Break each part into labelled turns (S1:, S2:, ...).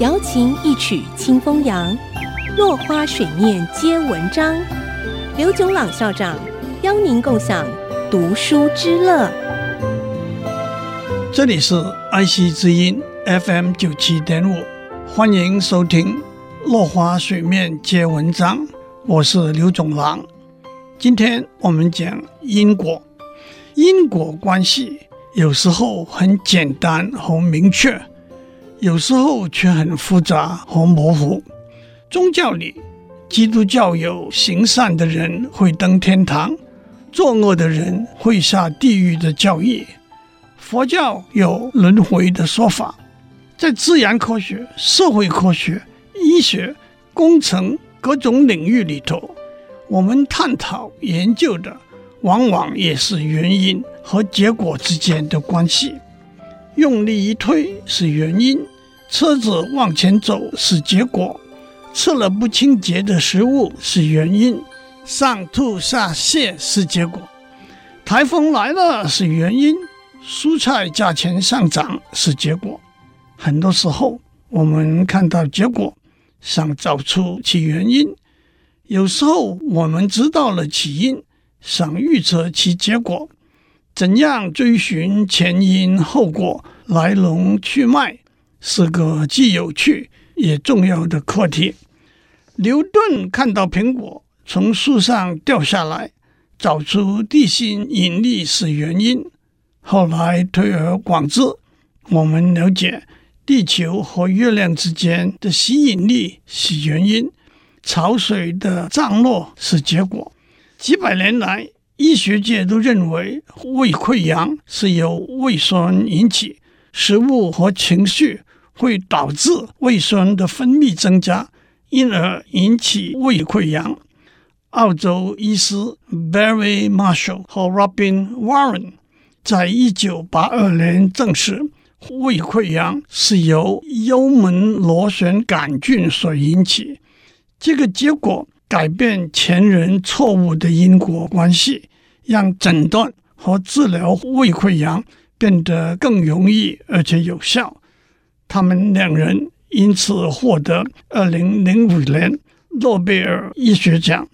S1: 瑶琴一曲清风扬，落花水面皆文章。刘炯朗校长邀您共享读书之乐。
S2: 这里是爱惜之音 FM 九七点五，欢迎收听《落花水面皆文章》，我是刘炯朗。今天我们讲因果，因果关系有时候很简单和明确，有时候却很复杂和模糊。宗教里，基督教有行善的人会登天堂，作恶的人会下地狱的教义。佛教有轮回的说法，在自然科学、社会科学、医学、工程各种领域里头，我们探讨研究的往往也是原因和结果之间的关系。用力一推是原因，车子往前走是结果；吃了不清洁的食物是原因，上吐下泻是结果；台风来了是原因。蔬菜价钱上涨是结果，很多时候我们看到结果，想找出其原因；有时候我们知道了起因，想预测其结果。怎样追寻前因后果、来龙去脉，是个既有趣也重要的课题。牛顿看到苹果从树上掉下来，找出地心引力是原因。后来推而广之，我们了解地球和月亮之间的吸引力是原因，潮水的涨落是结果。几百年来，医学界都认为胃溃疡是由胃酸引起，食物和情绪会导致胃酸的分泌增加，因而引起胃溃疡。澳洲医师 Barry Marshall 和 Robin Warren。在一九八二年证实，胃溃疡是由幽门螺旋杆菌所引起。这个结果改变前人错误的因果关系，让诊断和治疗胃溃疡变得更容易而且有效。他们两人因此获得二零零五年诺贝尔医学奖。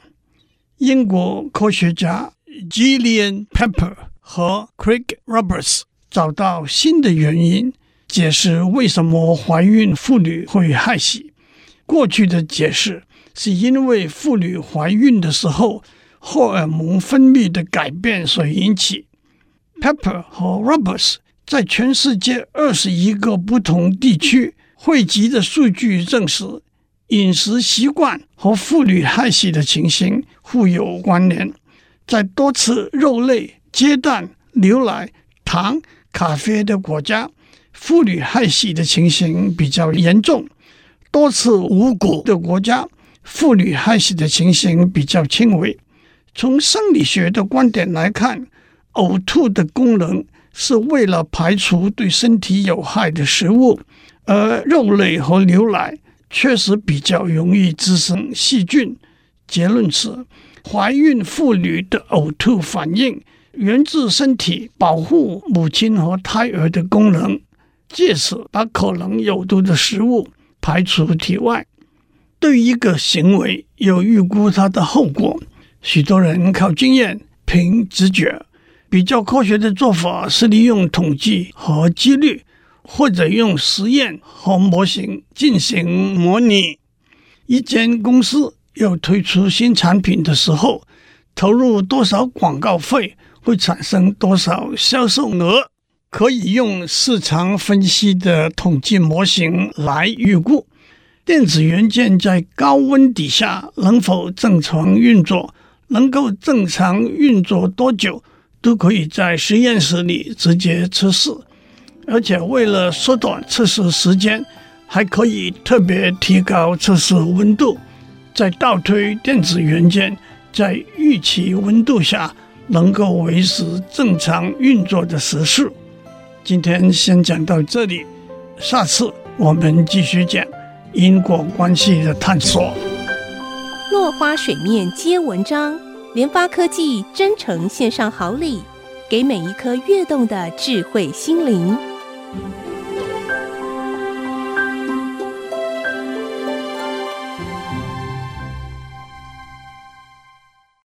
S2: 英国科学家 Gillian Pepper。和 Craig Roberts 找到新的原因，解释为什么怀孕妇女会害喜。过去的解释是因为妇女怀孕的时候荷尔蒙分泌的改变所引起。Pepper 和 Roberts 在全世界二十一个不同地区汇集的数据证实，饮食习惯和妇女害喜的情形互有关联。在多吃肉类。鸡蛋、牛奶、糖、咖啡的国家，妇女害喜的情形比较严重；多吃五谷的国家，妇女害死的情形比较轻微。从生理学的观点来看，呕吐的功能是为了排除对身体有害的食物，而肉类和牛奶确实比较容易滋生细菌。结论是，怀孕妇女的呕吐反应。源自身体保护母亲和胎儿的功能，借此把可能有毒的食物排除体外。对一个行为有预估它的后果，许多人靠经验凭直觉。比较科学的做法是利用统计和几率，或者用实验和模型进行模拟。一间公司要推出新产品的时候，投入多少广告费？会产生多少销售额？可以用市场分析的统计模型来预估。电子元件在高温底下能否正常运作，能够正常运作多久，都可以在实验室里直接测试。而且为了缩短测试时间，还可以特别提高测试温度，再倒推电子元件在预期温度下。能够维持正常运作的时数。今天先讲到这里，下次我们继续讲因果关系的探索。
S1: 落花水面皆文章，联发科技真诚献上好礼，给每一颗跃动的智慧心灵。